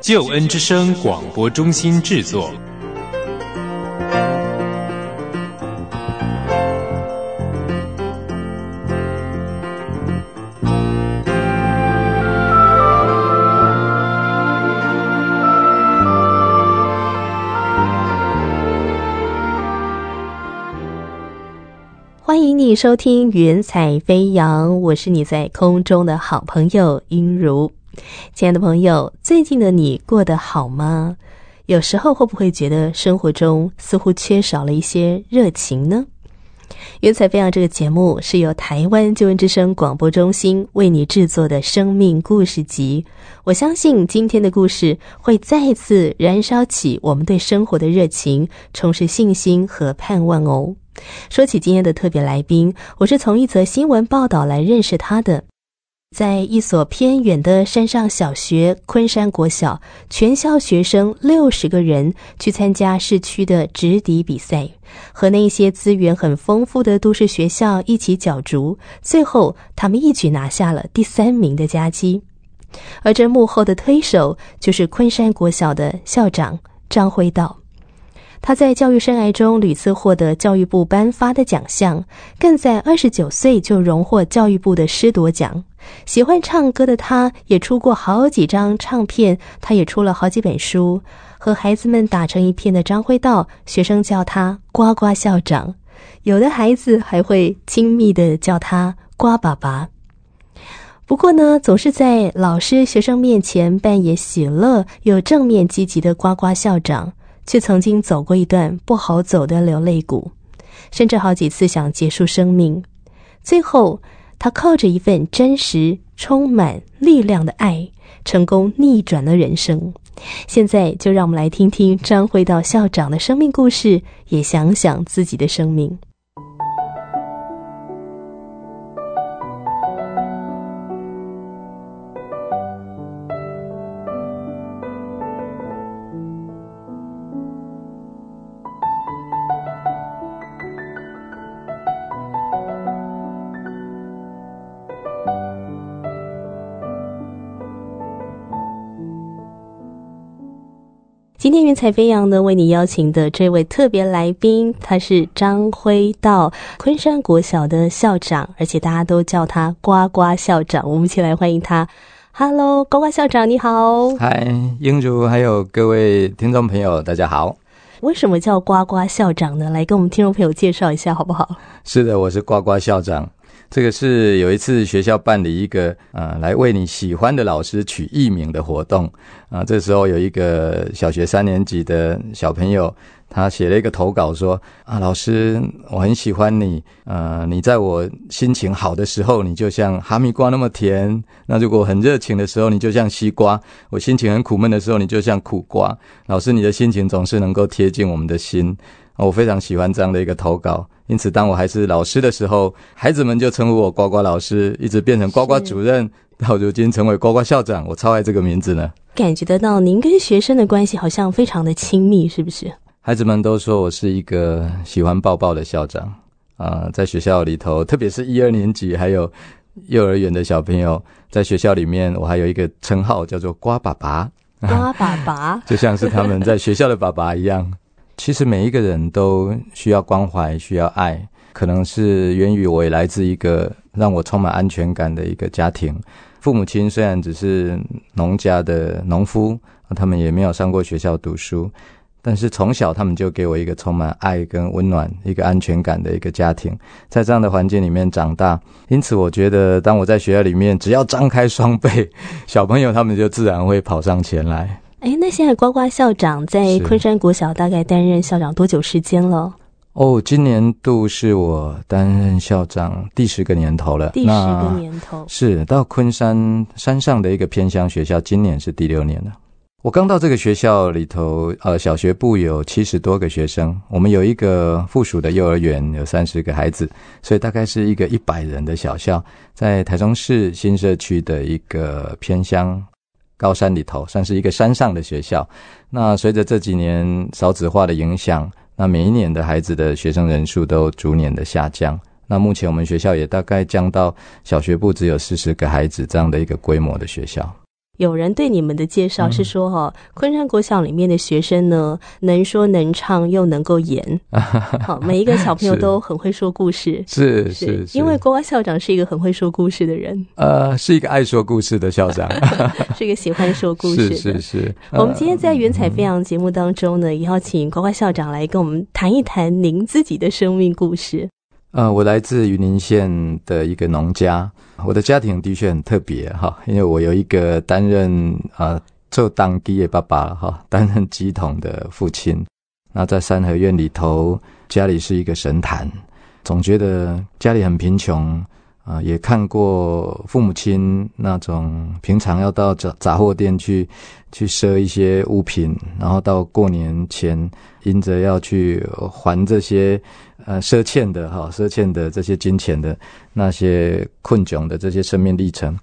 救恩之声广播中心制作。欢迎你收听《云彩飞扬》，我是你在空中的好朋友音如。亲爱的朋友，最近的你过得好吗？有时候会不会觉得生活中似乎缺少了一些热情呢？《云彩飞扬》这个节目是由台湾救援之声广播中心为你制作的生命故事集。我相信今天的故事会再次燃烧起我们对生活的热情，重拾信心和盼望哦。说起今天的特别来宾，我是从一则新闻报道来认识他的。在一所偏远的山上小学——昆山国小，全校学生六十个人去参加市区的直笛比赛，和那些资源很丰富的都市学校一起角逐，最后他们一举拿下了第三名的佳绩。而这幕后的推手就是昆山国小的校长张辉道。他在教育生涯中屡次获得教育部颁发的奖项，更在二十九岁就荣获教育部的师铎奖。喜欢唱歌的他，也出过好几张唱片，他也出了好几本书。和孩子们打成一片的张辉道，学生叫他“呱呱校长”，有的孩子还会亲密的叫他“呱爸爸”。不过呢，总是在老师、学生面前扮演喜乐又正面积极的“呱呱校长”。却曾经走过一段不好走的流泪谷，甚至好几次想结束生命。最后，他靠着一份真实、充满力量的爱，成功逆转了人生。现在，就让我们来听听张辉道校长的生命故事，也想想自己的生命。今天云彩飞扬呢，为你邀请的这位特别来宾，他是张辉道昆山国小的校长，而且大家都叫他呱呱校长。我们一起来欢迎他。Hello，呱呱校长，你好。嗨，英如，还有各位听众朋友，大家好。为什么叫呱呱校长呢？来跟我们听众朋友介绍一下好不好？是的，我是呱呱校长。这个是有一次学校办理一个呃，来为你喜欢的老师取艺名的活动啊。这时候有一个小学三年级的小朋友，他写了一个投稿说啊，老师，我很喜欢你，呃，你在我心情好的时候，你就像哈密瓜那么甜；那如果很热情的时候，你就像西瓜；我心情很苦闷的时候，你就像苦瓜。老师，你的心情总是能够贴近我们的心，我非常喜欢这样的一个投稿。因此，当我还是老师的时候，孩子们就称呼我“呱呱老师”，一直变成“呱呱主任”，到如今成为“呱呱校长”，我超爱这个名字呢。感觉得到您跟学生的关系好像非常的亲密，是不是？孩子们都说我是一个喜欢抱抱的校长啊，在学校里头，特别是一二年级还有幼儿园的小朋友，在学校里面，我还有一个称号叫做“瓜爸爸”，瓜爸爸，就像是他们在学校的爸爸一样。其实每一个人都需要关怀，需要爱，可能是源于我也来自一个让我充满安全感的一个家庭。父母亲虽然只是农家的农夫，他们也没有上过学校读书，但是从小他们就给我一个充满爱跟温暖、一个安全感的一个家庭，在这样的环境里面长大。因此，我觉得当我在学校里面，只要张开双臂，小朋友他们就自然会跑上前来。哎，那现在呱呱校长在昆山国小大概担任校长多久时间了？哦，今年度是我担任校长第十个年头了。第十个年头是到昆山山上的一个偏乡学校，今年是第六年了。我刚到这个学校里头，呃，小学部有七十多个学生，我们有一个附属的幼儿园，有三十个孩子，所以大概是一个一百人的小校，在台中市新社区的一个偏乡高山里头，算是一个山上的学校。那随着这几年少子化的影响，那每一年的孩子的学生人数都逐年的下降。那目前我们学校也大概降到小学部只有四十个孩子这样的一个规模的学校。有人对你们的介绍是说，哈，昆山国小里面的学生呢，能说能唱又能够演，好，每一个小朋友都很会说故事，是是，因为国华校长是一个很会说故事的人，呃，是一个爱说故事的校长，是一个喜欢说故事，是是是。我们今天在云彩飞扬节目当中呢，也要请国华校长来跟我们谈一谈您自己的生命故事。呃，我来自云林县的一个农家，我的家庭的确很特别哈，因为我有一个担任啊做当地的爸爸哈，担任鸡桶的父亲。那在三合院里头，家里是一个神坛，总觉得家里很贫穷啊，也看过父母亲那种平常要到杂杂货店去去赊一些物品，然后到过年前因着要去还这些。呃，赊欠的哈，赊欠的这些金钱的那些困窘的这些生命历程，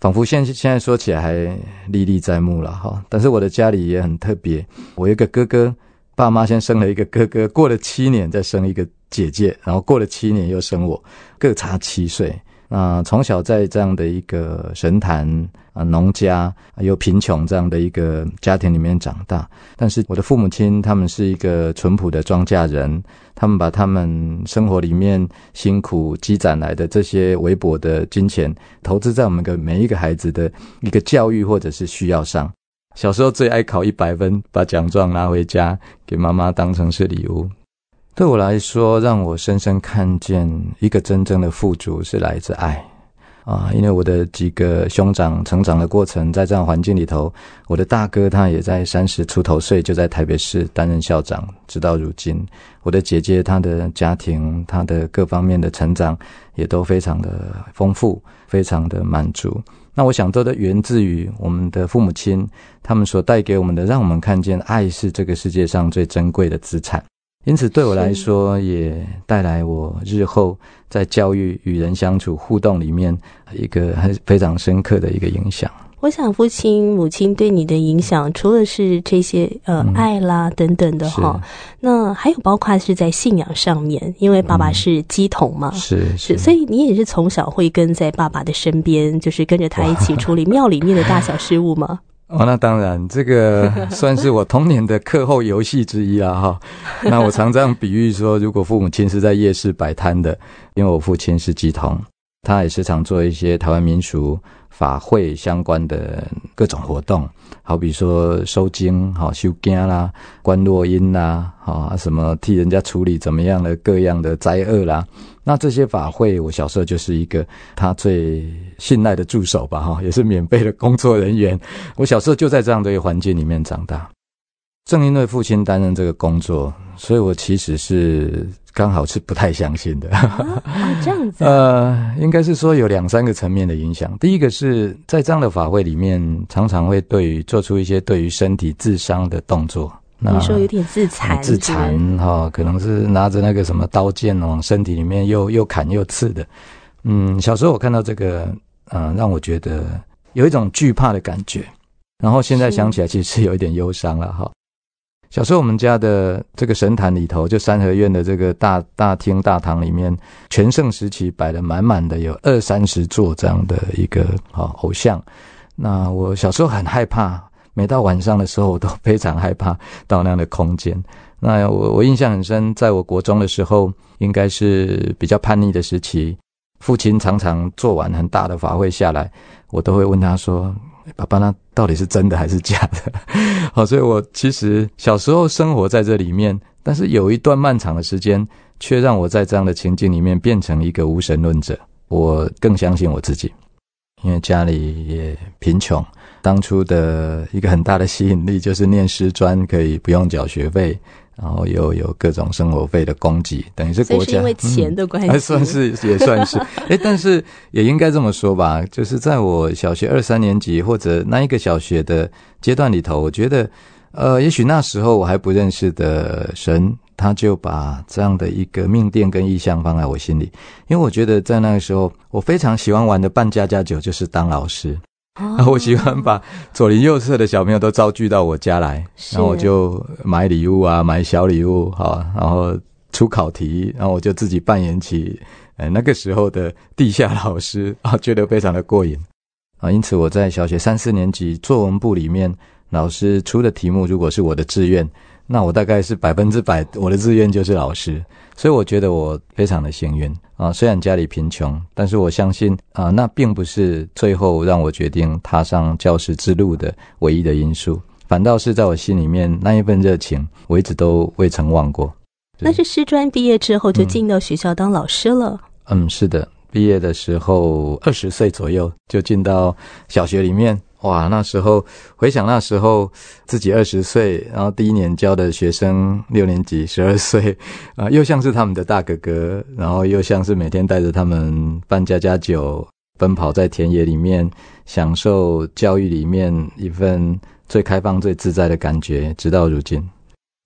仿佛现现在说起来还历历在目了哈。但是我的家里也很特别，我一个哥哥，爸妈先生了一个哥哥，过了七年再生一个姐姐，然后过了七年又生我，各差七岁。那从小在这样的一个神坛啊农家又贫穷这样的一个家庭里面长大，但是我的父母亲他们是一个淳朴的庄稼人，他们把他们生活里面辛苦积攒来的这些微薄的金钱，投资在我们的每一个孩子的一个教育或者是需要上。小时候最爱考一百分，把奖状拿回家给妈妈当成是礼物。对我来说，让我深深看见一个真正的富足是来自爱啊！因为我的几个兄长成长的过程，在这样环境里头，我的大哥他也在三十出头岁就在台北市担任校长，直到如今。我的姐姐她的家庭，她的各方面的成长也都非常的丰富，非常的满足。那我想，都的源自于我们的父母亲，他们所带给我们的，让我们看见爱是这个世界上最珍贵的资产。因此，对我来说，也带来我日后在教育、与人相处、互动里面一个很非常深刻的一个影响。我想，父亲、母亲对你的影响，除了是这些呃爱啦等等的哈，那还有包括是在信仰上面，因为爸爸是鸡童嘛，是是，所以你也是从小会跟在爸爸的身边，就是跟着他一起处理庙里面的大小事务吗？哦，那当然，这个 算是我童年的课后游戏之一啦，哈。那我常这样比喻说，如果父母亲是在夜市摆摊的，因为我父亲是鸡童，他也时常做一些台湾民俗法会相关的各种活动，好比说收经、好修经啦、观落音啦、好什么替人家处理怎么样的各样的灾厄啦。那这些法会，我小时候就是一个他最信赖的助手吧，哈，也是免费的工作人员。我小时候就在这样的一个环境里面长大。正因为父亲担任这个工作，所以我其实是刚好是不太相信的。啊，这样子。呃，应该是说有两三个层面的影响。第一个是在这样的法会里面，常常会对于做出一些对于身体自伤的动作。你说有点自残，自残哈，可能是拿着那个什么刀剑往身体里面又又砍又刺的。嗯，小时候我看到这个，嗯，让我觉得有一种惧怕的感觉。然后现在想起来，其实是有一点忧伤了哈。小时候我们家的这个神坛里头，就三合院的这个大大厅大堂里面，全盛时期摆了满满的有二三十座这样的一个啊偶像。那我小时候很害怕。每到晚上的时候，我都非常害怕到那样的空间。那我我印象很深，在我国中的时候，应该是比较叛逆的时期。父亲常常做完很大的法会下来，我都会问他说：“爸爸，那到底是真的还是假的？”好，所以我其实小时候生活在这里面，但是有一段漫长的时间，却让我在这样的情境里面变成一个无神论者。我更相信我自己，因为家里也贫穷。当初的一个很大的吸引力就是念师专可以不用缴学费，然后又有各种生活费的供给，等于是国家因为钱的关系，还算是也算是，哎，但是也应该这么说吧，就是在我小学二三年级或者那一个小学的阶段里头，我觉得，呃，也许那时候我还不认识的神，他就把这样的一个命定跟意向放在我心里，因为我觉得在那个时候，我非常喜欢玩的扮家家酒就是当老师。然后我喜欢把左邻右舍的小朋友都招聚到我家来，然后我就买礼物啊，买小礼物，好，然后出考题，然后我就自己扮演起，呃，那个时候的地下老师 啊，觉得非常的过瘾啊。因此我在小学三四年级作文部里面，老师出的题目如果是我的志愿，那我大概是百分之百我的志愿就是老师，所以我觉得我非常的幸运。啊，虽然家里贫穷，但是我相信啊，那并不是最后让我决定踏上教师之路的唯一的因素，反倒是在我心里面那一份热情，我一直都未曾忘过。那是师专毕业之后就进到学校当老师了？嗯，是的，毕业的时候二十岁左右就进到小学里面。哇，那时候回想那时候自己二十岁，然后第一年教的学生六年级十二岁，啊，又像是他们的大哥哥，然后又像是每天带着他们办家家酒，奔跑在田野里面，享受教育里面一份最开放、最自在的感觉，直到如今。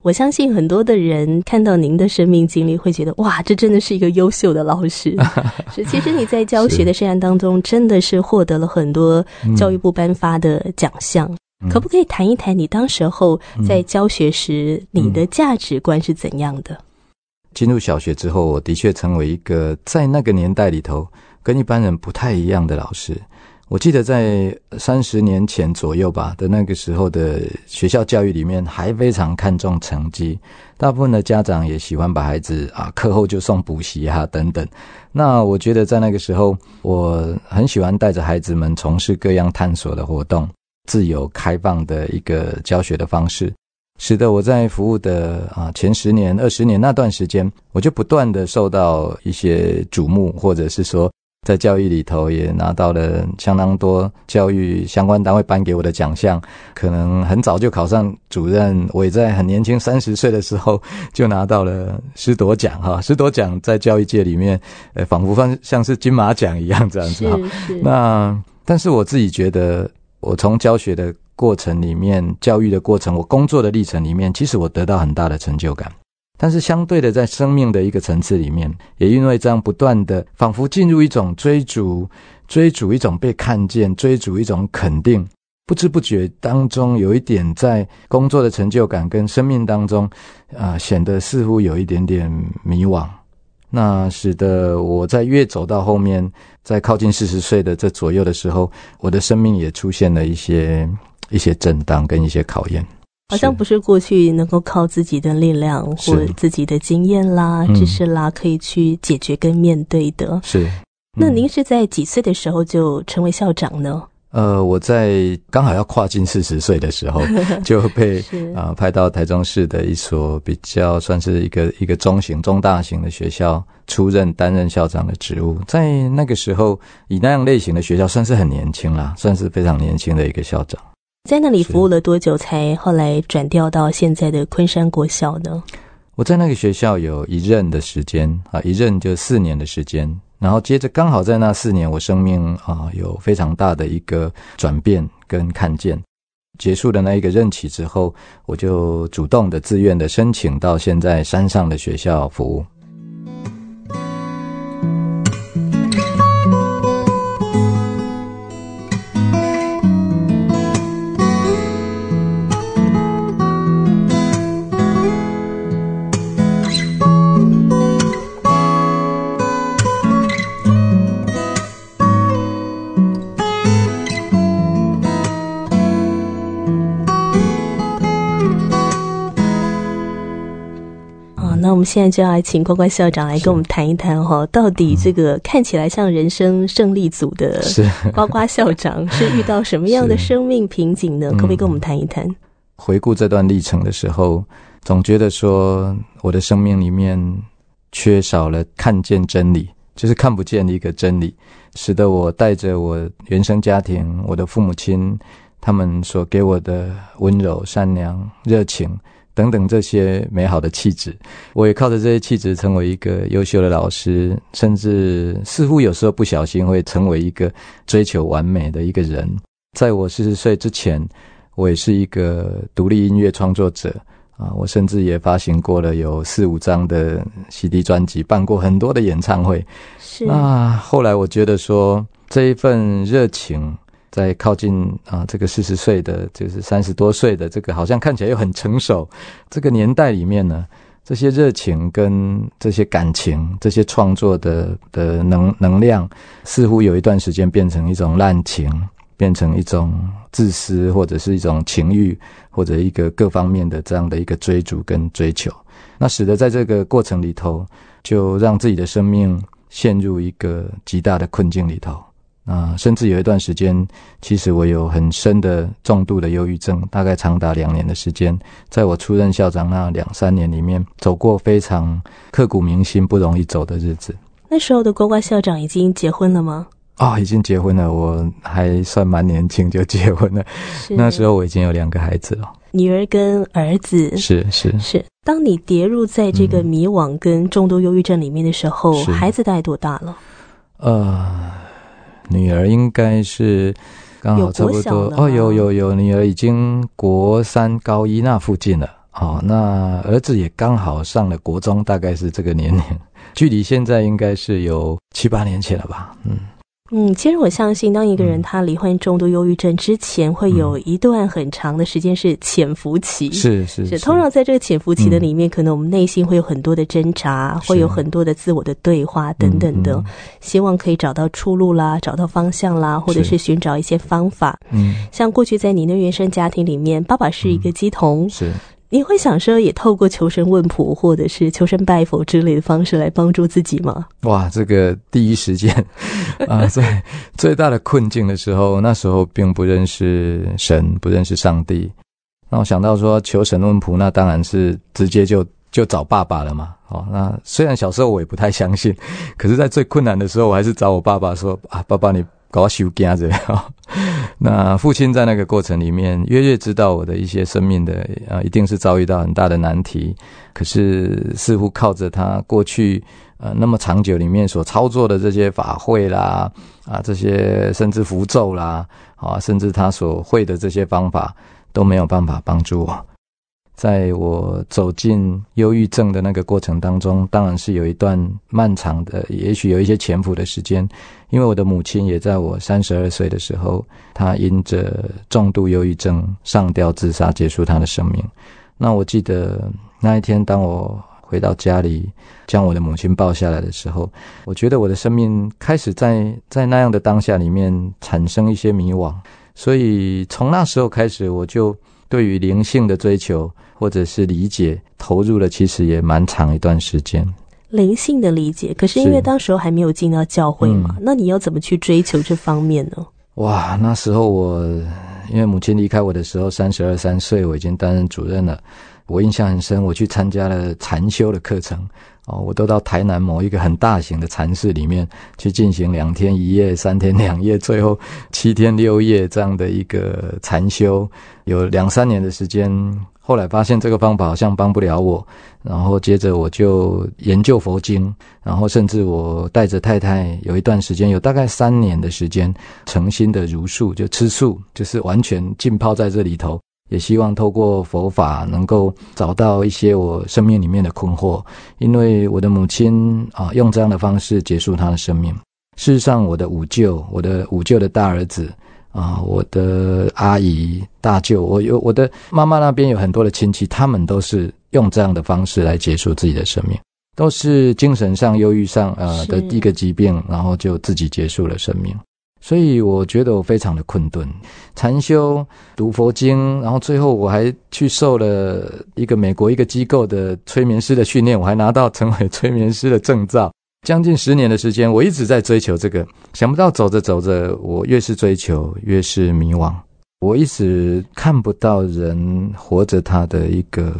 我相信很多的人看到您的生命经历，会觉得哇，这真的是一个优秀的老师。是，其实你在教学的生涯当中，真的是获得了很多教育部颁发的奖项。可不可以谈一谈你当时候在教学时，你的价值观是怎样的？进入小学之后，我的确成为一个在那个年代里头跟一般人不太一样的老师。我记得在三十年前左右吧的那个时候的学校教育里面，还非常看重成绩，大部分的家长也喜欢把孩子啊课后就送补习啊等等。那我觉得在那个时候，我很喜欢带着孩子们从事各样探索的活动，自由开放的一个教学的方式，使得我在服务的啊前十年、二十年那段时间，我就不断的受到一些瞩目，或者是说。在教育里头也拿到了相当多教育相关单位颁给我的奖项，可能很早就考上主任。我也在很年轻三十岁的时候就拿到了师铎奖哈，师铎奖在教育界里面，呃，仿佛像像是金马奖一样这样子哈。那但是我自己觉得，我从教学的过程里面，教育的过程，我工作的历程里面，其实我得到很大的成就感。但是相对的，在生命的一个层次里面，也因为这样不断的，仿佛进入一种追逐、追逐一种被看见、追逐一种肯定，不知不觉当中有一点在工作的成就感跟生命当中，啊，显得似乎有一点点迷惘。那使得我在越走到后面，在靠近四十岁的这左右的时候，我的生命也出现了一些一些震荡跟一些考验。好像不是过去能够靠自己的力量或自己的经验啦、知识啦，可以去解决跟面对的。是，那您是在几岁的时候就成为校长呢？呃，我在刚好要跨进四十岁的时候，就被啊派到台中市的一所比较算是一个一个中型、中大型的学校出任担任校长的职务。在那个时候，以那样类型的学校算是很年轻啦，算是非常年轻的一个校长。在那里服务了多久，才后来转调到现在的昆山国小呢？我在那个学校有一任的时间啊，一任就四年的时间，然后接着刚好在那四年，我生命啊有非常大的一个转变跟看见。结束的那一个任期之后，我就主动的、自愿的申请到现在山上的学校服务。那我们现在就要请关关校长来跟我们谈一谈哈，到底这个看起来像人生胜利组的呱呱校长是遇到什么样的生命瓶颈呢？可不可以跟我们谈一谈？回顾这段历程的时候，总觉得说我的生命里面缺少了看见真理，就是看不见一个真理，使得我带着我原生家庭、我的父母亲他们所给我的温柔、善良、热情。等等这些美好的气质。我也靠着这些气质成为一个优秀的老师，甚至似乎有时候不小心会成为一个追求完美的一个人。在我四十岁之前，我也是一个独立音乐创作者啊，我甚至也发行过了有四五张的 CD 专辑，办过很多的演唱会。是那后来我觉得说，这一份热情，在靠近啊这个四十岁的，就是三十多岁的这个，好像看起来又很成熟这个年代里面呢，这些热情跟这些感情、这些创作的的能能量，似乎有一段时间变成一种滥情。变成一种自私，或者是一种情欲，或者一个各方面的这样的一个追逐跟追求，那使得在这个过程里头，就让自己的生命陷入一个极大的困境里头。啊，甚至有一段时间，其实我有很深的重度的忧郁症，大概长达两年的时间，在我出任校长那两三年里面，走过非常刻骨铭心、不容易走的日子。那时候的国瓜校长已经结婚了吗？啊、已经结婚了，我还算蛮年轻就结婚了。那时候我已经有两个孩子了。女儿跟儿子是是，是。当你跌入在这个迷惘跟重度忧郁症里面的时候，是孩子大概多大了？呃，女儿应该是刚好差不多哦，有有有，女儿已经国三高一那附近了。哦，那儿子也刚好上了国中，大概是这个年龄，距离现在应该是有七八年前了吧？嗯，嗯，其实我相信，当一个人嗯。他罹患重度忧郁症之前，会有一段很长的时间是潜伏期。是是是，通常在这个潜伏期的里面，可能我们内心会有很多的挣扎，会有很多的自我的对话等等的，嗯。希望可以找到出路啦，找到方向啦，或者是。寻找一些方法。嗯，像过去在您的原生家庭里面，爸爸是一个鸡童，是你会想说也透过求神问卜或者是求神拜佛之类的方式来帮助自己吗？哇，这个第一时间啊，最最大的困境的时候，那时候并不认识神，不认识上帝。那我想到说求神问卜，那当然是直接就就找爸爸了嘛。哦，那虽然小时候我也不太相信，可是在最困难的时候，我还是找我爸爸说啊，爸爸你搞修家子。那父亲在那个过程里面，约略知道我的一些生命的啊，一定是遭遇到很大的难题。可是似乎靠着他过去呃那么长久里面所操作的这些法会啦，啊这些甚至符咒啦，啊甚至他所会的这些方法都没有办法帮助我。在我走进忧郁症的那个过程当中，当然是有一段漫长的，也许有一些潜伏的时间，因为我的母亲也在我三十二岁的时候，她因着重度忧郁症上吊自杀，结束她的生命。那我记得那一天，当我回到家里，将我的母亲抱下来的时候，我觉得我的生命开始在在那样的当下里面产生一些迷惘。所以从那时候开始，我就对于灵性的追求或者是理解，投入了其实也蛮长一段时间。灵性的理解，可是因为当时候还没有进到教会嘛，嗯那你要怎么去追求这方面呢？哇，那时候我因为母亲离开我的时候，三十二三岁，我已经担任主任了。我印象很深，我去参加了禅修的课程哦，我都到台南某一个很大型的禅室里面去进行两天一夜、三天两夜，最后七天六夜这样的一个禅修，有两三年的时间。后来发现这个方法好像帮不了我，然后接着我就研究佛经，然后甚至我带着太太有一段时间，有大概三年的时间，诚心的如素，就吃素，就是完全浸泡在这里头，也希望透过佛法能够找到一些我生命里面的困惑，因为我的母亲啊，用这样的方式结束她的生命。事实上，我的五舅，我的五舅的大儿子。啊，我的阿姨、大舅，我有我的妈妈那边有很多的亲戚，他们都是用这样的方式来结束自己的生命，都是精神上、忧郁上呃是的一个疾病，然后就自己结束了生命。所以我觉得我非常的困顿，禅修、读佛经，然后最后我还去受了一个美国一个机构的催眠师的训练，我还拿到成为催眠师的证照。将近十年的时间，我一直在追求这个，想不到走着走着，我越是追求，越是迷惘。我一直看不到人活着他的一个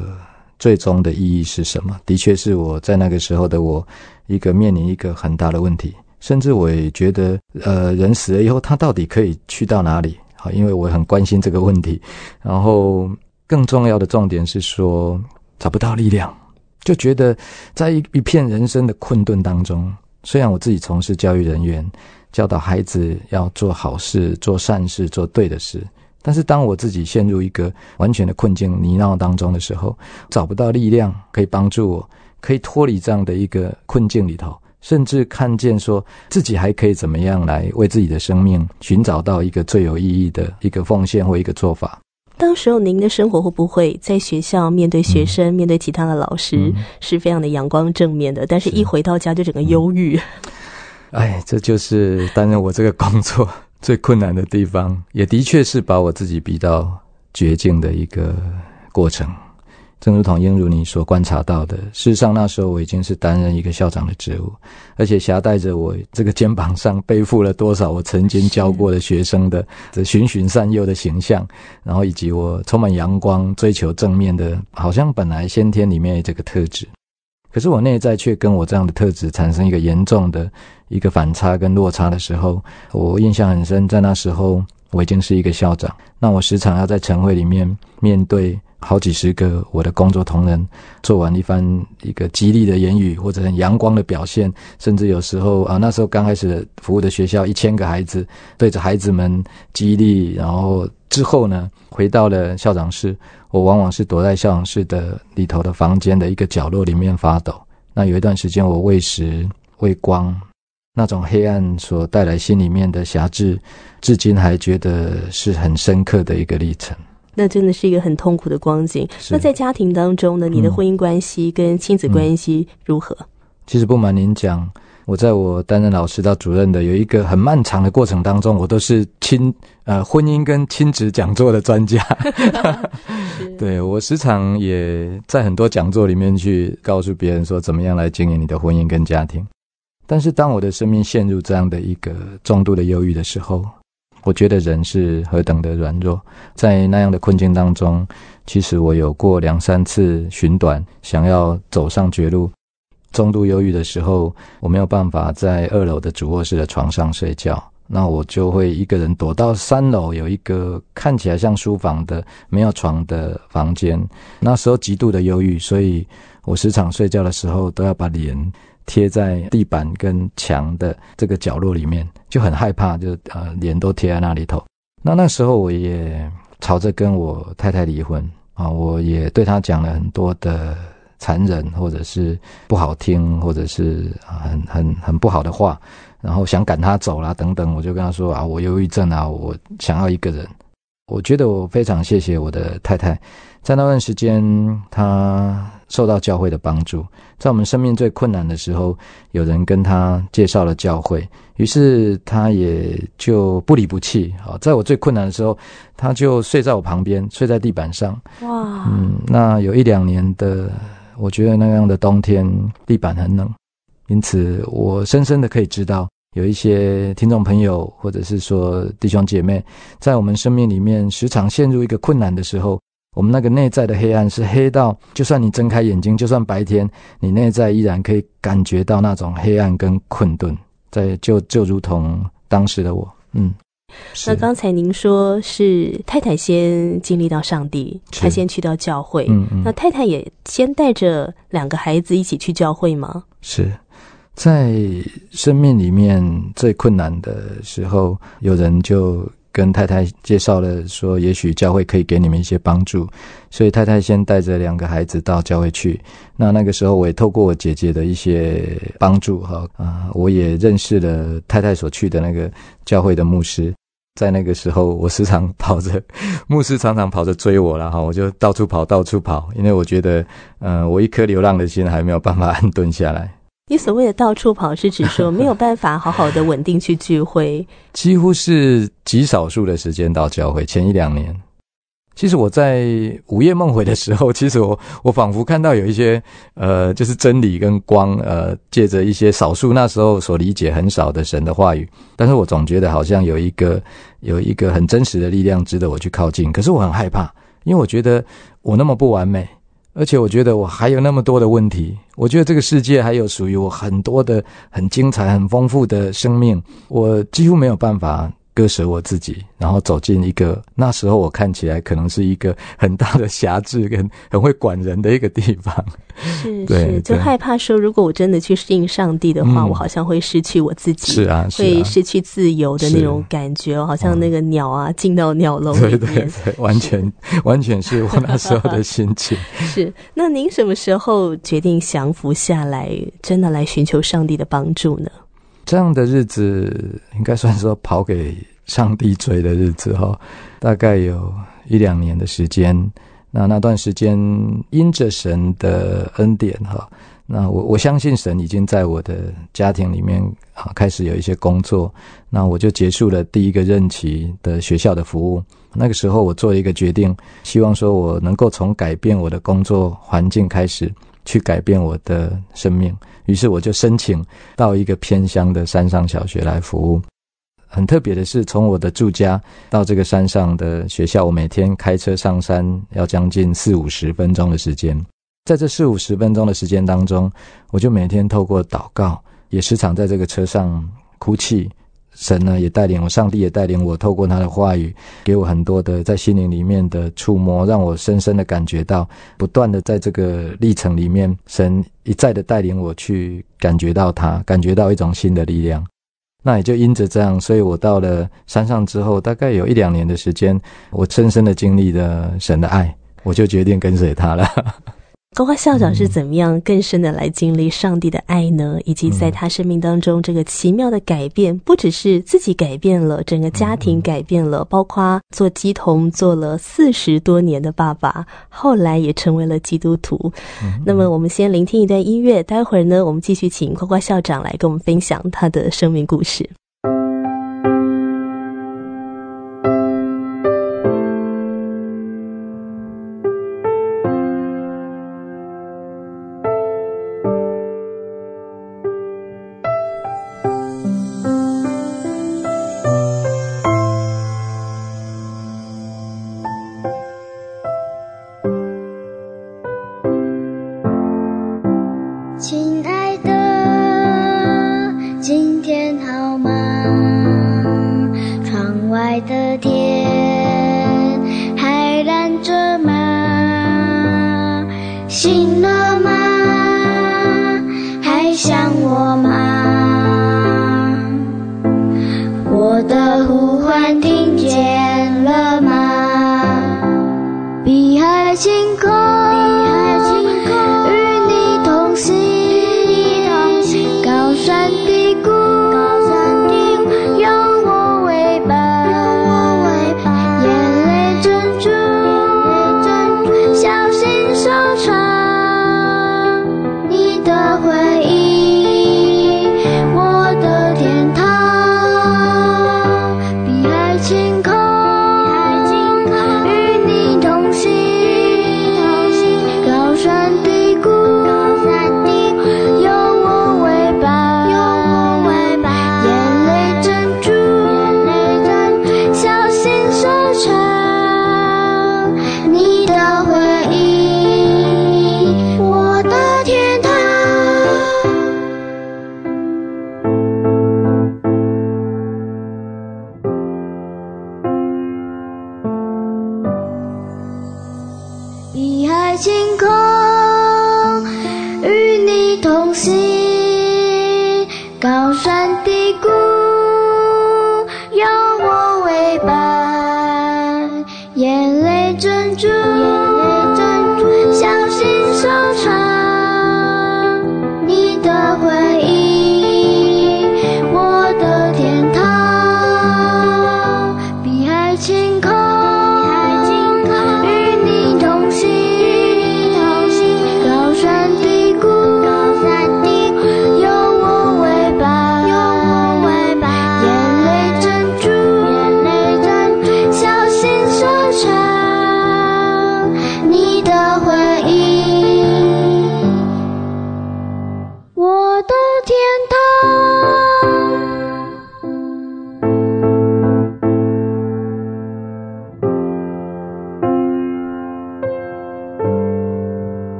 最终的意义是什么。的确是我在那个时候的我，一个面临一个很大的问题，甚至我也觉得，呃，人死了以后，他到底可以去到哪里？好，因为我很关心这个问题。然后更重要的重点是说找不到力量，就觉得在一一片人生的困顿当中。虽然我自己从事教育人员，教导孩子要做好事、做善事、做对的事，但是当我自己陷入一个完全的困境泥淖当中的时候，找不到力量可以帮助我，可以脱离这样的一个困境里头，甚至看见说自己还可以怎么样来为自己的生命寻找到一个最有意义的一个奉献或一个做法。当时候您的生活会不会在学校面对学生、面对其他的老师是非常的阳光正面的？但是一回到家就整个忧郁。哎，这就是担任我这个工作最困难的地方，也的确是把我自己逼到绝境的一个过程。正如同英如你所观察到的，事实上那时候我已经是担任一个校长的职务，而且携带着我这个肩膀上背负了多少我曾经教过的学生的这循循善诱的形象，然后以及我充满阳光、追求正面的，好像本来先天里面这个特质，可是我内在却跟我这样的特质产生一个严重的一个反差跟落差的时候，我印象很深，在那时候我已经是一个校长，那我时常要在晨会里面面对。好几十个我的工作同仁做完一番一个激励的言语或者很阳光的表现，甚至有时候啊，那时候刚开始服务的学校一千个孩子对着孩子们激励，然后之后呢，回到了校长室，我往往是躲在校长室的里头的房间的一个角落里面发抖。那有一段时间我喂食喂光，那种黑暗所带来心里面的辖制，至今还觉得是很深刻的一个历程。那真的是一个很痛苦的光景。那在家庭当中呢，你的婚姻关系跟亲子关系如何？其实不瞒您讲，我在我担任老师到主任的有一个很漫长的过程当中，我都是亲呃婚姻跟亲子讲座的专家。对我时常也在很多讲座里面去告诉别人说，怎么样来经营你的婚姻跟家庭。但是当我的生命陷入这样的一个重度的忧郁的时候，我觉得人是何等的软弱，在那样的困境当中，其实我有过两三次寻短，想要走上绝路。中度忧郁的时候，我没有办法在二楼的主卧室的床上睡觉，那我就会一个人躲到三楼，有一个看起来像书房的没有床的房间。那时候极度的忧郁，所以我时常睡觉的时候都要把脸。贴在地板跟墙的这个角落里面，就很害怕，就呃脸都贴在那里头。那那时候我也朝着跟我太太离婚啊，我也对她讲了很多的残忍或者是不好听或者是很很很不好的话，然后想赶她走啦等等，我就跟她说啊，我忧郁症啊，我想要一个人。我觉得我非常谢谢我的太太。在那段时间，她受到教会的帮助，在我们生命最困难的时候，有人跟她介绍了教会，于是她也就不离不弃。好，在我最困难的时候，她就睡在我旁边，睡在地板上。哇，嗯，那有一两年的，我觉得那样的冬天，地板很冷，因此我深深的可以知道，有一些听众朋友或者是说弟兄姐妹，在我们生命里面时常陷入一个困难的时候。我们那个内在的黑暗是黑到，就算你睁开眼睛，就算白天，你内在依然可以感觉到那种黑暗跟困顿。在就就如同当时的我，嗯。那刚才您说是太太先经历到上帝，她先去到教会，嗯嗯。那太太也先带着两个孩子一起去教会吗？是在生命里面最困难的时候，有人就。跟太太介绍了，说也许教会可以给你们一些帮助，所以太太先带着两个孩子到教会去。那那个时候，我也透过我姐姐的一些帮助，哈啊，我也认识了太太所去的那个教会的牧师。在那个时候，我时常跑着，牧师常常跑着追我了，哈，我就到处跑，到处跑，因为我觉得，嗯，我一颗流浪的心还没有办法安顿下来。你所谓的到处跑，是指说没有办法好好的稳定去聚会，几乎是极少数的时间到教会。前一两年，其实我在午夜梦回的时候，其实我我仿佛看到有一些呃，就是真理跟光，呃，借着一些少数那时候所理解很少的神的话语，但是我总觉得好像有一个有一个很真实的力量值得我去靠近。可是我很害怕，因为我觉得我那么不完美。而且我觉得我还有那么多的问题，我觉得这个世界还有属于我很多的很精彩、很丰富的生命，我几乎没有办法割舍我自己，然后走进一个那时候我看起来可能是一个很大的辖制 跟很会管人的一个地方。是 对是，就害怕说，如果我真的去适应上帝的话，嗯我好像会失去我自己，是啊，是啊，会失去自由的那种感觉哦，好像那个鸟啊进到鸟笼里对对。对，完全完全是我那时候的心情。是，那您什么时候决定降服下来，真的来寻求上帝的帮助呢？这样的日子应该算说跑给上帝追的日子哈，大概有一两年的时间。那那段时间因着神的恩典哈，那我我相信神已经在我的家庭里面啊开始有一些工作，那我就结束了第一个任期的学校的服务。那个时候我做一个决定，希望说我能够从改变我的工作环境开始，去改变我的生命。于是我就申请到一个偏乡的山上小学来服务。很特别的是，从我的住家到这个山上的学校，我每天开车上山要将近四五十分钟的时间。在这四五十分钟的时间当中，我就每天透过祷告，也时常在这个车上哭泣。神呢也带领我，上帝也带领我，透过他的话语，给我很多的在心灵里面的触摸，让我深深的感觉到，不断的在这个历程里面，神一再的带领我去感觉到他，感觉到一种新的力量。那也就因着这样，所以我到了山上之后，大概有一两年的时间，我深深的经历了神的爱，我就决定跟随他了。高花校长是怎么样更深的来经历上帝的爱呢？以及在他生命当中这个奇妙的改变，不只是自己改变了，整个家庭改变了，包括做鸡童做了四十多年的爸爸，后来也成为了基督徒。那么，我们先聆听一段音乐，待会儿呢，我们继续请呱呱校长来跟我们分享他的生命故事。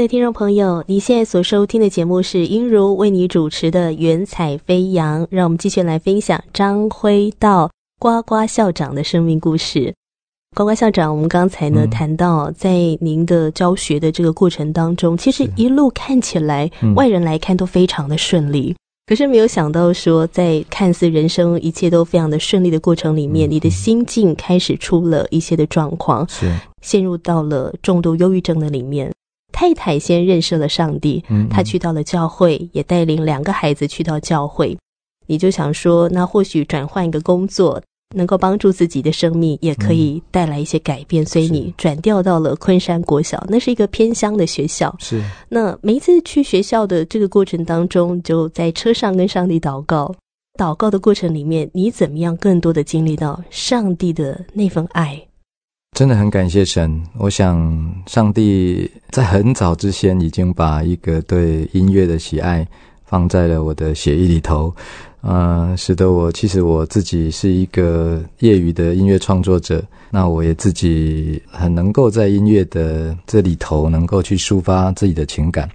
的听众朋友，你现在所收听的节目是英如为你主持的《云彩飞扬》，让我们继续来分享张辉道呱呱校长的生命故事。呱呱校长，我们刚才呢、嗯谈到，在您的教学的这个过程当中，其实一路看起来、嗯外人来看都非常的顺利。可是没有想到说，在看似人生一切都非常的顺利的过程里面，嗯你的心境开始出了一些的状况，是，陷入到了重度忧郁症的里面。太太先认识了上帝，嗯她去到了教会，也带领两个孩子去到教会。你就想说，那或许转换一个工作，能够帮助自己的生命，也可以带来一些改变。所以你转调到了昆山国小，那是一个偏乡的学校。是，那每一次去学校的这个过程当中，就在车上跟上帝祷告。祷告的过程里面，你怎么样更多的经历到上帝的那份爱？真的很感谢神。我想，上帝在很早之前已经把一个对音乐的喜爱放在了我的血液里头，呃，使得我其实我自己是一个业余的音乐创作者。那我也自己很能够在音乐的这里头能够去抒发自己的情感。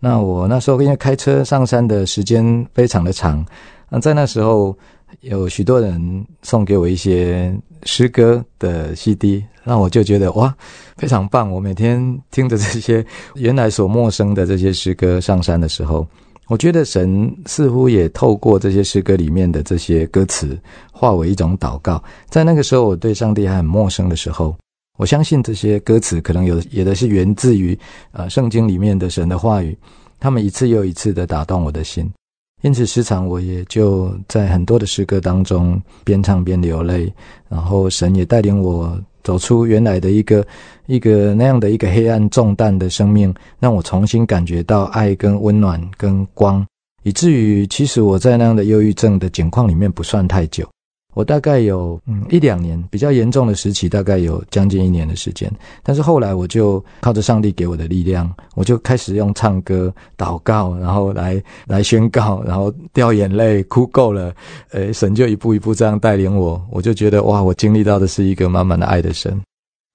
那我那时候因为开车上山的时间非常的长，那在那时候有许多人送给我一些诗歌的 CD，让我就觉得哇，非常棒！我每天听着这些原来所陌生的这些诗歌上山的时候，我觉得神似乎也透过这些诗歌里面的这些歌词，化为一种祷告。在那个时候，我对上帝还很陌生的时候，我相信这些歌词可能有有的是源自于呃圣经里面的神的话语，他们一次又一次的打动我的心。因此，时常我也就在很多的诗歌当中边唱边流泪，然后神也带领我走出原来的一个一个那样的一个黑暗重担的生命，让我重新感觉到爱跟温暖跟光，以至于其实我在那样的忧郁症的境况里面不算太久，我大概有嗯一两年比较严重的时期，大概有将近一年的时间。但是后来我就靠着上帝给我的力量，我就开始用唱歌、祷告，然后来来宣告，然后掉眼泪、哭够了，呃，神就一步一步这样带领我，我就觉得哇，我经历到的是一个满满的爱的神。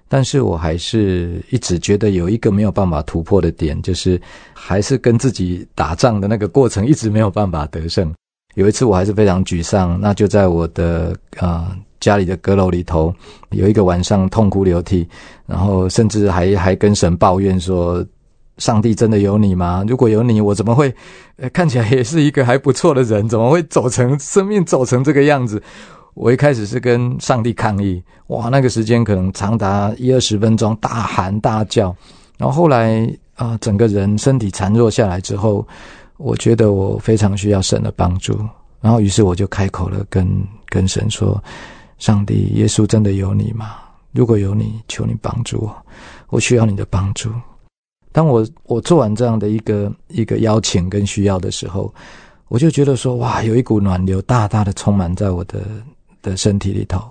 但是我还是一直觉得有一个没有办法突破的点，就是还是跟自己打仗的那个过程一直没有办法得胜。有一次我还是非常沮丧，那就在我的啊、呃家里的阁楼里头，有一个晚上痛哭流涕，然后甚至还还跟神抱怨说：“上帝真的有你吗？如果有你，我怎么会、呃、看起来也是一个还不错的人？怎么会走成生命走成这个样子？”我一开始是跟上帝抗议，哇，那个时间可能长达一二十分钟，大喊大叫，然后后来啊、整个人身体孱弱下来之后，我觉得我非常需要神的帮助，然后于是我就开口了跟，跟神说：“上帝，耶稣真的有你吗？如果有你，求你帮助我，我需要你的帮助。”当我我做完这样的一个一个邀请跟需要的时候，我就觉得说：“哇，有一股暖流大大的充满在我的的身体里头。”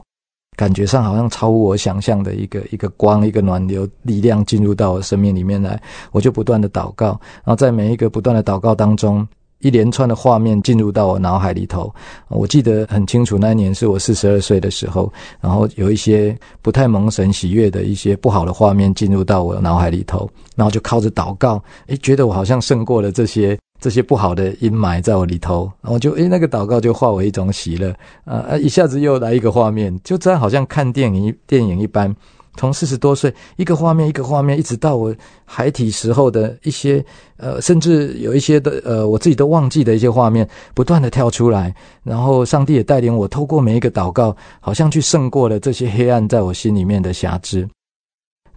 感觉上好像超乎我想象的一个一个光，一个暖流力量进入到我生命里面来，我就不断的祷告，然后在每一个不断的祷告当中，一连串的画面进入到我脑海里头。我记得很清楚，那一年是我四十二岁的时候，然后有一些不太蒙神喜悦的一些不好的画面进入到我脑海里头，然后就靠着祷告，诶，觉得我好像胜过了这些。这些不好的阴霾在我里头，然后就诶，那个祷告就化为一种喜乐，啊，一下子又来一个画面，就这样好像看电影电影一般，从四十多岁一个画面一个画面，一直到我孩提时候的一些呃，甚至有一些的呃，我自己都忘记的一些画面，不断的跳出来，然后上帝也带领我透过每一个祷告，好像去胜过了这些黑暗在我心里面的辖制。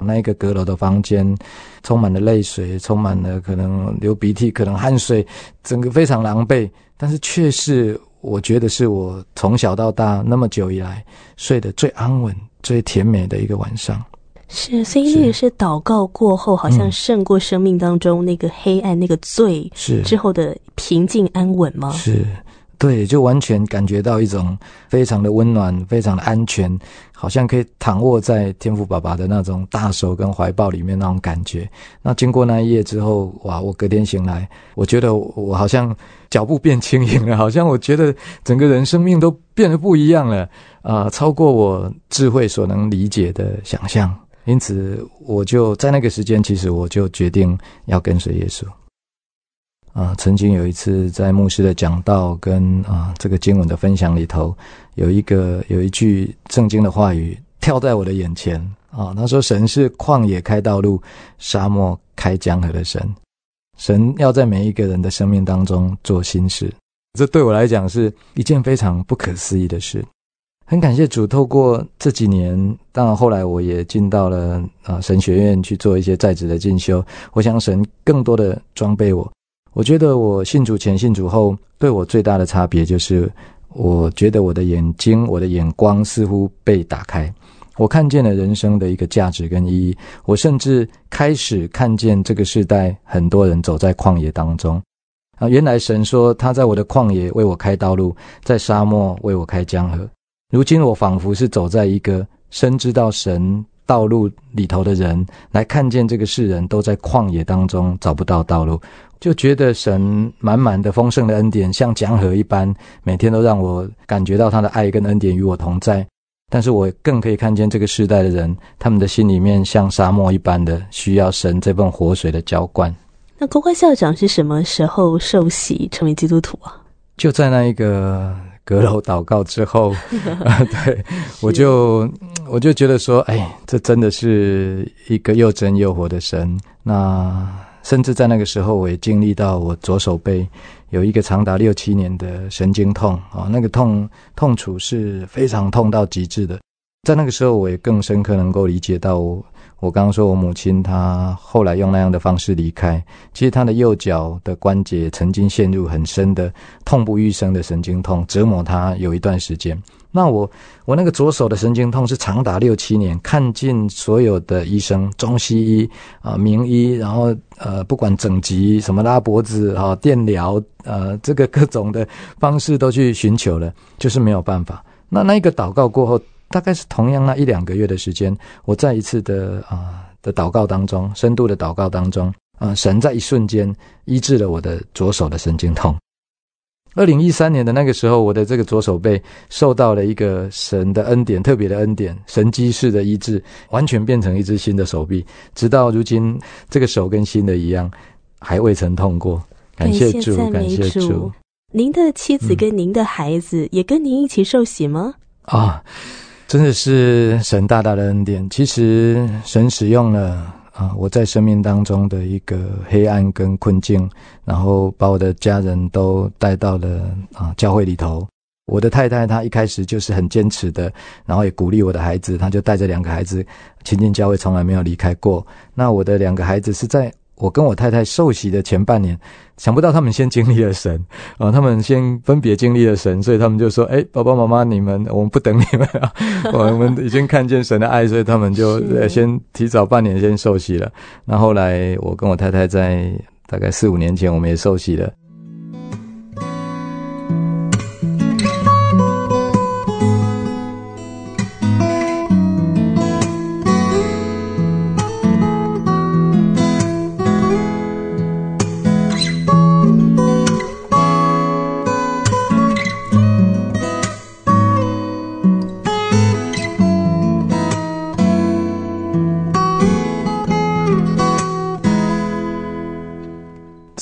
那一个阁楼的房间，充满了泪水，充满了可能流鼻涕，可能汗水，整个非常狼狈。但是却是我觉得是我从小到大那么久以来睡得最安稳、最甜美的一个晚上。是，所以那个是祷告过后，好像胜过生命当中那个黑暗、那个罪是之后的平静安稳吗？是，对，就完全感觉到一种非常的温暖、非常的安全，好像可以躺卧在天父爸爸的那种大手跟怀抱里面那种感觉。那经过那一夜之后，哇！我隔天醒来，我觉得我好像脚步变轻盈了，好像我觉得整个人生命都变得不一样了啊、超过我智慧所能理解的想象。因此我就在那个时间，其实我就决定要跟随耶稣。啊，曾经有一次在牧师的讲道跟啊这个经文的分享里头，有一个有一句圣经的话语跳在我的眼前啊，他说：“神是旷野开道路，沙漠开江河的神。神要在每一个人的生命当中做新事。”这对我来讲是一件非常不可思议的事。很感谢主，透过这几年，当然后来我也进到了啊神学院去做一些在职的进修。我想神更多的装备我。我觉得我信主前、信主后，对我最大的差别就是，我觉得我的眼睛、我的眼光似乎被打开，我看见了人生的一个价值跟意义。我甚至开始看见这个时代很多人走在旷野当中啊！原来神说他在我的旷野为我开道路，在沙漠为我开江河。如今我仿佛是走在一个深知道神道路里头的人，来看见这个世人都在旷野当中找不到道路。就觉得神满满的丰盛的恩典，像江河一般，每天都让我感觉到他的爱跟恩典与我同在。但是我更可以看见这个时代的人，他们的心里面像沙漠一般的，需要神这份活水的浇灌。那国关校长是什么时候受洗成为基督徒啊？就在那一个阁楼祷告之后，对我就我就觉得说，哎，这真的是一个又真又活的神。那。甚至在那个时候，我也经历到我左手背有一个长达六七年的神经痛啊，那个痛痛楚是非常痛到极致的。在那个时候，我也更深刻能够理解到，我刚刚说我母亲她后来用那样的方式离开，其实她的右脚的关节曾经陷入很深的痛不欲生的神经痛，折磨她有一段时间。那我我那个左手的神经痛是长达六七年，看尽所有的医生，中西医啊、名医，然后呃，不管整脊、什么拉脖子啊、电疗，呃，这个各种的方式都去寻求了，就是没有办法。那那一个祷告过后，大概是同样那一两个月的时间，我在一次的啊的祷告当中，深度的祷告当中，啊，神在一瞬间医治了我的左手的神经痛。二零一三年的那个时候，我的这个左手背受到了一个神的恩典，特别的恩典，神机式的医治，完全变成一只新的手臂。直到如今，这个手跟新的一样，还未曾痛过。感谢主，感谢主。您的妻子跟您的孩子也跟您一起受洗吗？啊，真的是神大大的恩典。其实神使用了。啊，我在生命当中的一个黑暗跟困境，然后把我的家人都带到了啊教会里头。我的太太她一开始就是很坚持的，然后也鼓励我的孩子，她就带着两个孩子亲近教会，从来没有离开过。那我的两个孩子是在。我跟我太太受洗的前半年，想不到他们先经历了神啊，他们先分别经历了神，所以他们就说：“哎，爸爸妈妈，你们我们不等你们啊，我们已经看见神的爱，所以他们就先提早半年先受洗了。那后来我跟我太太在大概四五年前，我们也受洗了。”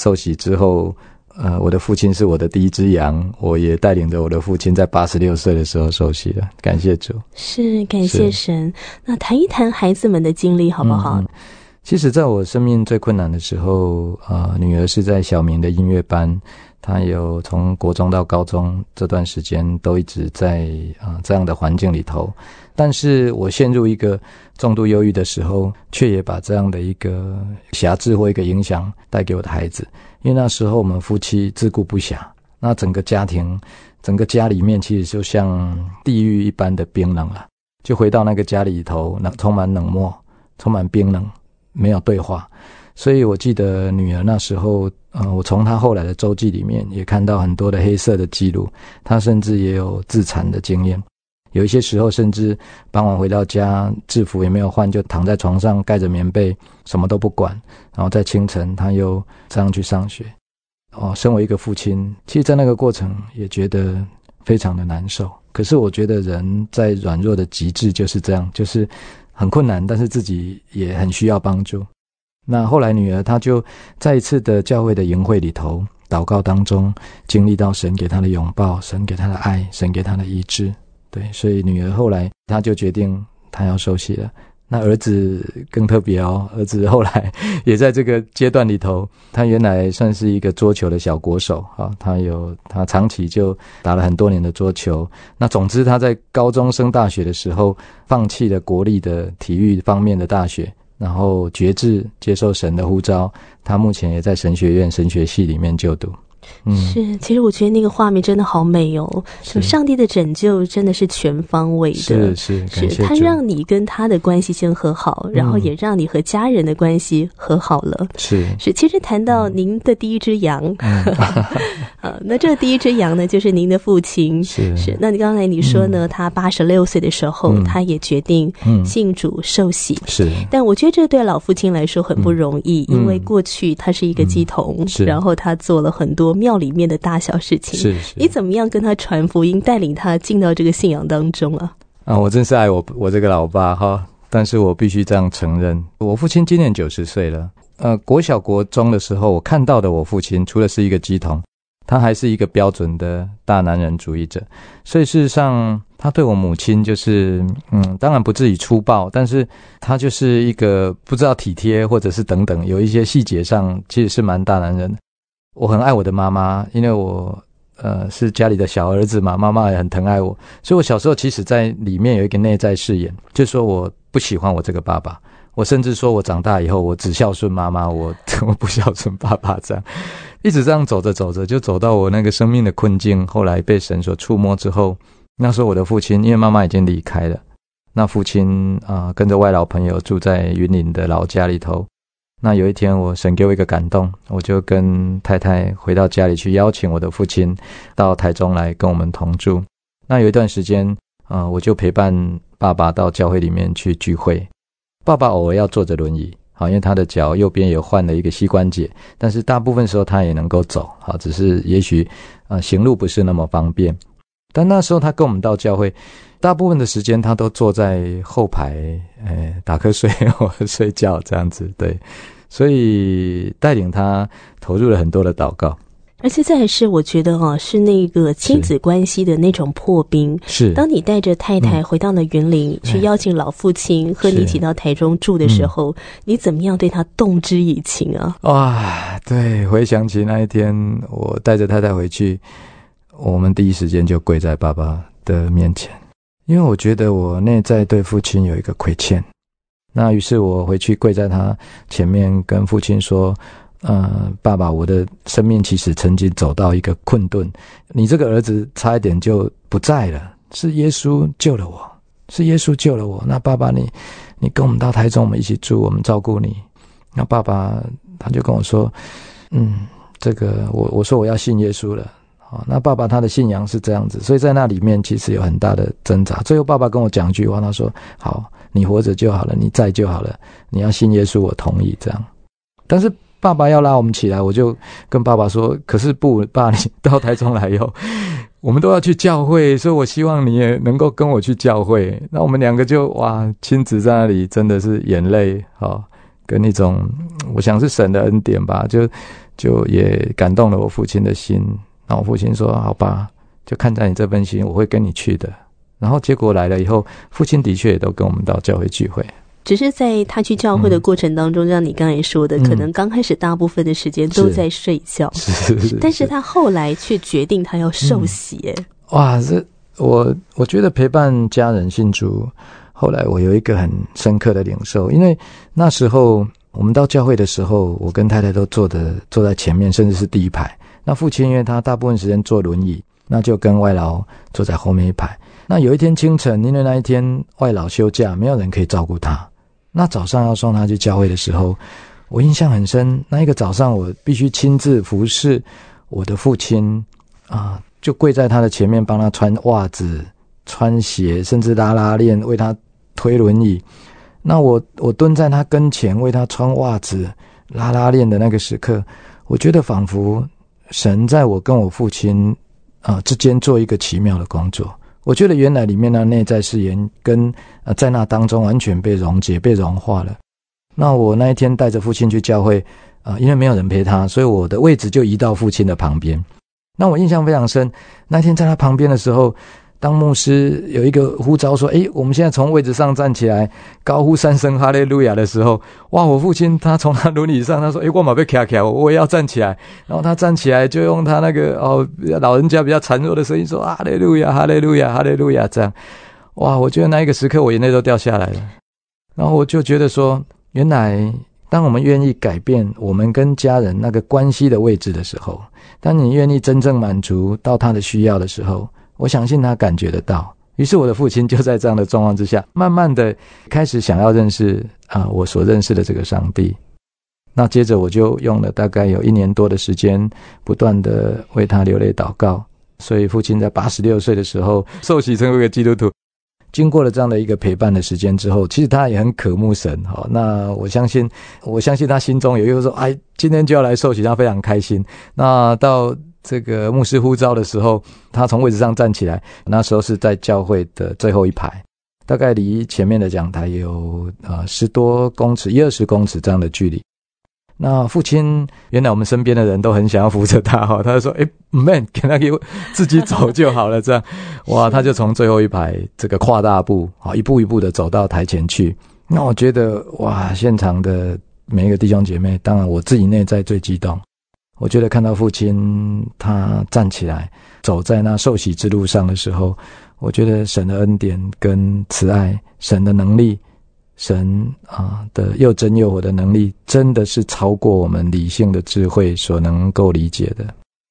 受洗之后，呃，我的父亲是我的第一只羊，我也带领着我的父亲在八十六岁的时候受洗了。感谢主，是感谢神。那谈一谈孩子们的经历好不好？其实，在我生命最困难的时候，啊，女儿是在小明的音乐班，她有从国中到高中这段时间都一直在啊这样的环境里头。但是我陷入一个重度忧郁的时候，却也把这样的一个瑕疵或一个影响带给我的孩子。因为那时候我们夫妻自顾不暇，那整个家庭、整个家里面其实就像地狱一般的冰冷了。就回到那个家里头，那充满冷漠、充满冰冷，没有对话。所以我记得女儿那时候，呃，我从她后来的周记里面也看到很多的黑色的记录，她甚至也有自残的经验。有一些时候，甚至傍晚回到家，制服也没有换，就躺在床上盖着棉被，什么都不管。然后在清晨，他又这样去上学。哦，身为一个父亲，其实，在那个过程也觉得非常的难受。可是，我觉得人在软弱的极致就是这样，就是很困难，但是自己也很需要帮助。那后来女儿她就在一次的教会的营会里头祷告当中，经历到神给她的拥抱，神给她的爱，神给她的医治。对，所以女儿后来她就决定她要受洗了。那儿子更特别哦，儿子后来 也在这个阶段里头，他原来算是一个桌球的小国手啊，他有他长期就打了很多年的桌球。那总之他在高中升大学的时候，放弃了国立的体育方面的大学，然后决志接受神的呼召。他目前也在神学院神学系里面就读。是，其实我觉得那个画面真的好美哦。是。上帝的拯救真的是全方位的，是是是，他让你跟他的关系先和好，然后也让你和家人的关系和好了。是。是，其实谈到您的第一只羊，呃，那这第一只羊呢，就是您的父亲。是。是，那你刚才你说呢，他八十六岁的时候，他也决定信主受洗。是，但我觉得这对老父亲来说很不容易，因为过去他是一个鸡童，然后他做了很多。庙里面的大小事情，是是你怎么样跟他传福音，带领他进到这个信仰当中啊？啊，我真是爱我我这个老爸哈，但是我必须这样承认，我父亲今年九十岁了。呃，国小国中的时候，我看到的我父亲，除了是一个鸡童，他还是一个标准的大男人主义者。所以事实上，他对我母亲就是，嗯，当然不至于粗暴，但是他就是一个不知道体贴，或者是等等，有一些细节上其实是蛮大男人。我很爱我的妈妈，因为我呃是家里的小儿子嘛，妈妈也很疼爱我，所以我小时候其实在里面有一个内在誓言，就说我不喜欢我这个爸爸，我甚至说我长大以后我只孝顺妈妈，我 我不孝顺爸爸，这样一直这样走着走着，就走到我那个生命的困境，后来被神所触摸之后，那时候我的父亲因为妈妈已经离开了，那父亲啊跟着外老朋友住在云林的老家里头。那有一天，我神给我一个感动，我就跟太太回到家里去，邀请我的父亲到台中来跟我们同住。那有一段时间，啊，我就陪伴爸爸到教会里面去聚会。爸爸偶尔要坐着轮椅，好，因为他的脚右边也换了一个膝关节，但是大部分时候他也能够走，好，只是也许啊行路不是那么方便。但那时候他跟我们到教会。大部分的时间，他都坐在后排，诶，打瞌睡 或睡觉这样子。对，所以带领他投入了很多的祷告。而且再是，我觉得哈，是那个亲子关系的那种破冰。是，当你带着太太回到了云林，去邀请老父亲和你一起到台中住的时候，你怎么样对他动之以情啊？哇，对，回想起那一天，我带着太太回去，我们第一时间就跪在爸爸的面前。因为我觉得我内在对父亲有一个亏欠，那于是我回去跪在他前面，跟父亲说：“呃，爸爸，我的生命其实曾经走到一个困顿，你这个儿子差一点就不在了，是耶稣救了我，是耶稣救了我。那爸爸，你你跟我们到台中，我们一起住，我们照顾你。那爸爸他就跟我说：嗯，这个我我说我要信耶稣了。”好，那爸爸他的信仰是这样子，所以在那里面其实有很大的挣扎。最后爸爸跟我讲一句话，他说：“好，你活着就好了，你在就好了，你要信耶稣，我同意这样。”但是爸爸要拉我们起来，我就跟爸爸说：“可是不，爸，你 到台中来以后，我们都要去教会，所以我希望你也能够跟我去教会。”那我们两个就哇，亲子在那里真的是眼泪啊，跟那种我想是神的恩典吧，就就也感动了我父亲的心。那我父亲说：“好吧，就看在你这份心，我会跟你去的。”然后结果来了以后，父亲的确也都跟我们到教会聚会。只是在他去教会的过程当中，像你刚才说的，可能刚开始大部分的时间都在睡觉，是是是但是他后来却决定他要受洗。哎，哇！这我我觉得陪伴家人信主，后来我有一个很深刻的领受，因为那时候我们到教会的时候，我跟太太都坐的坐在前面，甚至是第一排。那父亲因为他大部分时间坐轮椅，那就跟外劳坐在后面一排。那有一天清晨，因为那一天外劳休假，没有人可以照顾他。那早上要送他去教会的时候，我印象很深。那一个早上，我必须亲自服侍我的父亲啊，就跪在他的前面，帮他穿袜子、穿鞋，甚至拉拉链，为他推轮椅。那我我蹲在他跟前，为他穿袜子、拉拉链的那个时刻，我觉得仿佛。神在我跟我父亲啊之间做一个奇妙的工作，我觉得原来里面的内在誓言跟呃在那当中完全被溶解、被融化了。那我那一天带着父亲去教会，啊，因为没有人陪他，所以我的位置就移到父亲的旁边。那我印象非常深，那天在他旁边的时候。当牧师有一个呼召说：“诶，我们现在从位置上站起来，高呼三声哈利路亚的时候，哇！我父亲他从他轮椅上，他说：‘诶，我马被卡卡，我也要站起来。’然后他站起来，就用他那个哦老人家比较孱弱的声音说：‘哈利路亚，哈利路亚，哈利路亚！’这样，哇！我觉得那一个时刻，我眼泪都掉下来了。然后我就觉得说，原来当我们愿意改变我们跟家人那个关系的位置的时候，当你愿意真正满足到他的需要的时候。”我相信他感觉得到，于是我的父亲就在这样的状况之下，慢慢的开始想要认识啊，我所认识的这个上帝。那接着我就用了大概有一年多的时间，不断的为他流泪祷告。所以父亲在八十六岁的时候受洗成为一个基督徒。经过了这样的一个陪伴的时间之后，其实他也很渴慕神哈。那我相信，我相信他心中有一个说，哎，今天就要来受洗，他非常开心。那到。这个牧师呼召的时候，他从位置上站起来。那时候是在教会的最后一排，大概离前面的讲台有呃十多公尺、一二十公尺这样的距离。那父亲原来我们身边的人都很想要扶着他哈，他就说：“哎，man，给他给我自己走就好了。”这样，哇，他就从最后一排这个跨大步啊，一步一步的走到台前去。那我觉得哇，现场的每一个弟兄姐妹，当然我自己内在最激动。我觉得看到父亲他站起来走在那受洗之路上的时候，我觉得神的恩典跟慈爱，神的能力，神啊的又真又活的能力，真的是超过我们理性的智慧所能够理解的。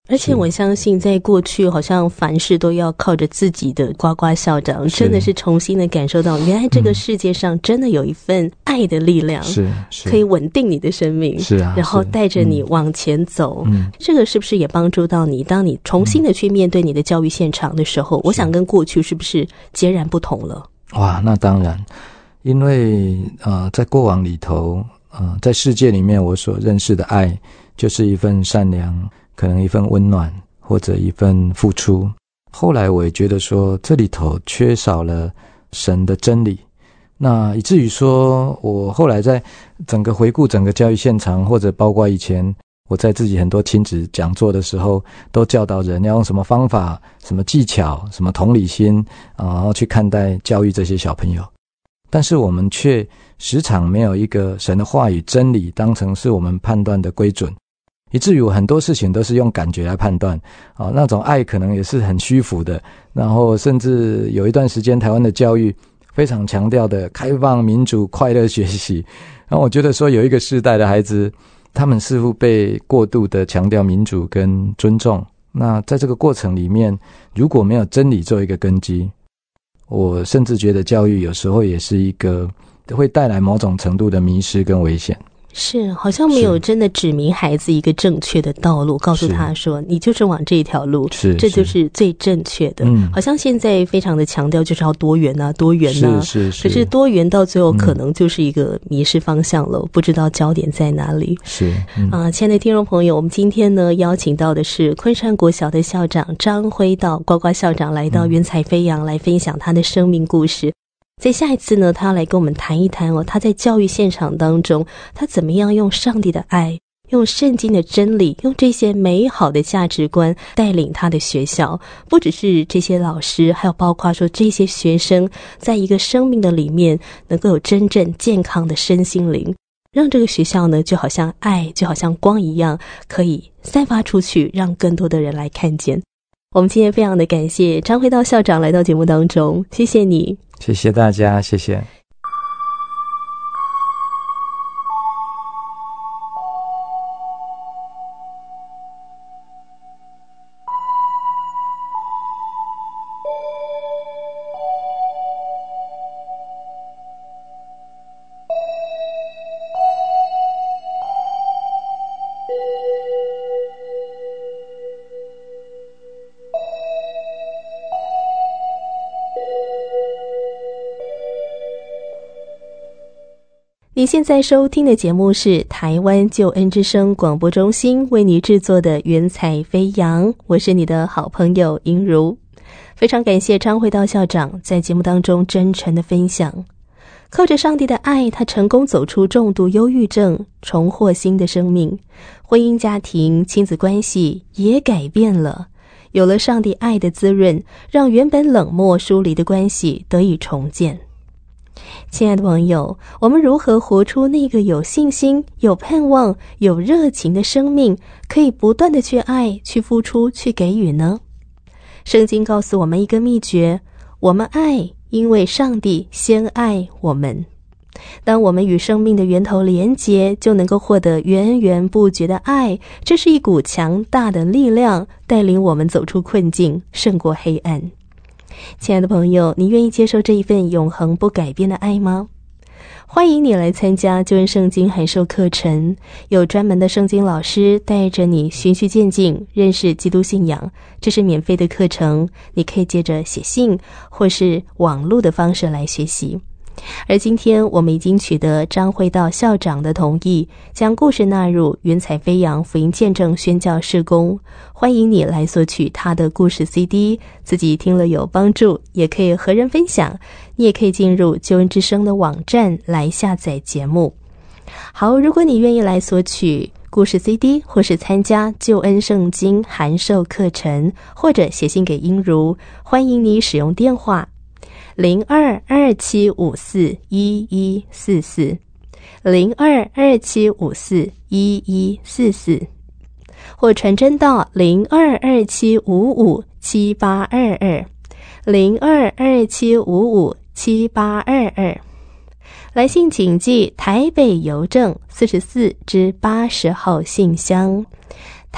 而且我相信，在过去好像凡事都要靠着自己的呱呱校长，真的是重新的感受到，原来这个世界上真的有一份爱的力量，是可以稳定你的生命，是啊，然后带着你往前走。嗯，这个是不是也帮助到你？当你重新的去面对你的教育现场的时候，我想跟过去是不是截然不同了？哇，那当然，因为呃，在过往里头，呃，在世界里面，我所认识的爱就是一份善良。可能一份温暖，或者一份付出。后来我也觉得说，这里头缺少了神的真理，那以至于说我后来在整个回顾整个教育现场，或者包括以前我在自己很多亲子讲座的时候，都教导人要用什么方法、什么技巧、什么同理心啊，然后去看待教育这些小朋友。但是我们却时常没有一个神的话语真理当成是我们判断的规准。以至于很多事情都是用感觉来判断，啊，那种爱可能也是很虚浮的。然后甚至有一段时间，台湾的教育非常强调的开放、民主、快乐学习。然后我觉得说，有一个世代的孩子，他们似乎被过度的强调民主跟尊重。那在这个过程里面，如果没有真理做一个根基，我甚至觉得教育有时候也是一个会带来某种程度的迷失跟危险。是，好像没有真的指明孩子一个正确的道路，告诉他说你就是往这一条路，是，这就是最正确的。嗯，好像现在非常的强调就是要多元啊，多元啊，是是。可是多元到最后可能就是一个迷失方向了，不知道焦点在哪里。是啊，亲爱的听众朋友，我们今天呢邀请到的是昆山国小的校长张辉道呱呱校长来到云彩飞扬来分享他的生命故事。在下一次呢，他要来跟我们谈一谈哦，他在教育现场当中，他怎么样用上帝的爱，用圣经的真理，用这些美好的价值观带领他的学校。不只是这些老师，还有包括说这些学生，在一个生命的里面，能够有真正健康的身心灵，让这个学校呢，就好像爱，就好像光一样，可以散发出去，让更多的人来看见。我们今天非常的感谢张辉道校长来到节目当中，谢谢你。谢谢大家，谢谢。你现在收听的节目是台湾救恩之声广播中心为你制作的《云彩飞扬》，我是你的好朋友英如。非常感谢张慧道校长在节目当中真诚的分享。靠着上帝的爱，他成功走出重度忧郁症，重获新的生命。婚姻、家庭、亲子关系也改变了，有了上帝爱的滋润，让原本冷漠疏离的关系得以重建。亲爱的朋友，我们如何活出那个有信心、有盼望、有热情的生命，可以不断的去爱、去付出、去给予呢？圣经告诉我们一个秘诀：我们爱，因为上帝先爱我们。当我们与生命的源头连结，就能够获得源源不绝的爱。这是一股强大的力量，带领我们走出困境，胜过黑暗。亲爱的朋友，你愿意接受这一份永恒不改变的爱吗？欢迎你来参加旧恩圣经函授课程，有专门的圣经老师带着你循序渐进认识基督信仰。这是免费的课程，你可以接着写信或是网络的方式来学习。而今天，我们已经取得张会道校长的同意，将故事纳入云彩飞扬福音见证宣教事工。欢迎你来索取他的故事 CD，自己听了有帮助，也可以和人分享。你也可以进入救恩之声的网站来下载节目。好，如果你愿意来索取故事 CD，或是参加救恩圣经函授课程，或者写信给英如，欢迎你使用电话。零二二七五四一一四四，零二二七五四一一四四，或传真到零二二七五五七八二二，零二二七五五七八二二。来信请寄台北邮政四十四至八十号信箱。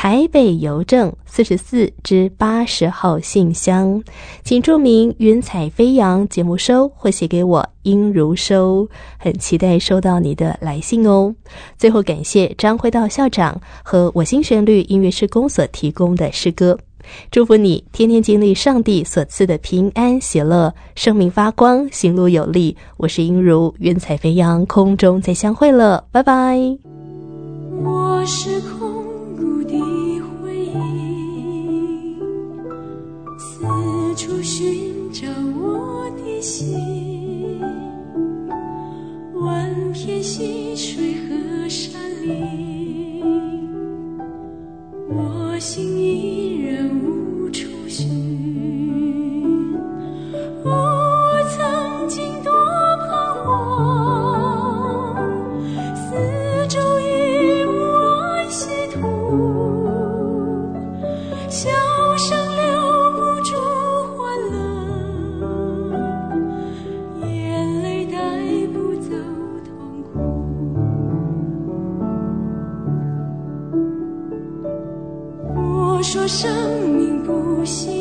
台北邮政四十四至八十号信箱，请注明“云彩飞扬”节目收，或写给我应如收。很期待收到你的来信哦。最后，感谢张辉道校长和我心旋律音乐施工所提供的诗歌。祝福你天天经历上帝所赐的平安喜乐，生命发光，行路有力。我是英如，云彩飞扬，空中再相会了，拜拜。我是空处寻找我的心，万片溪水和山林，我心依然无处寻。生命不息。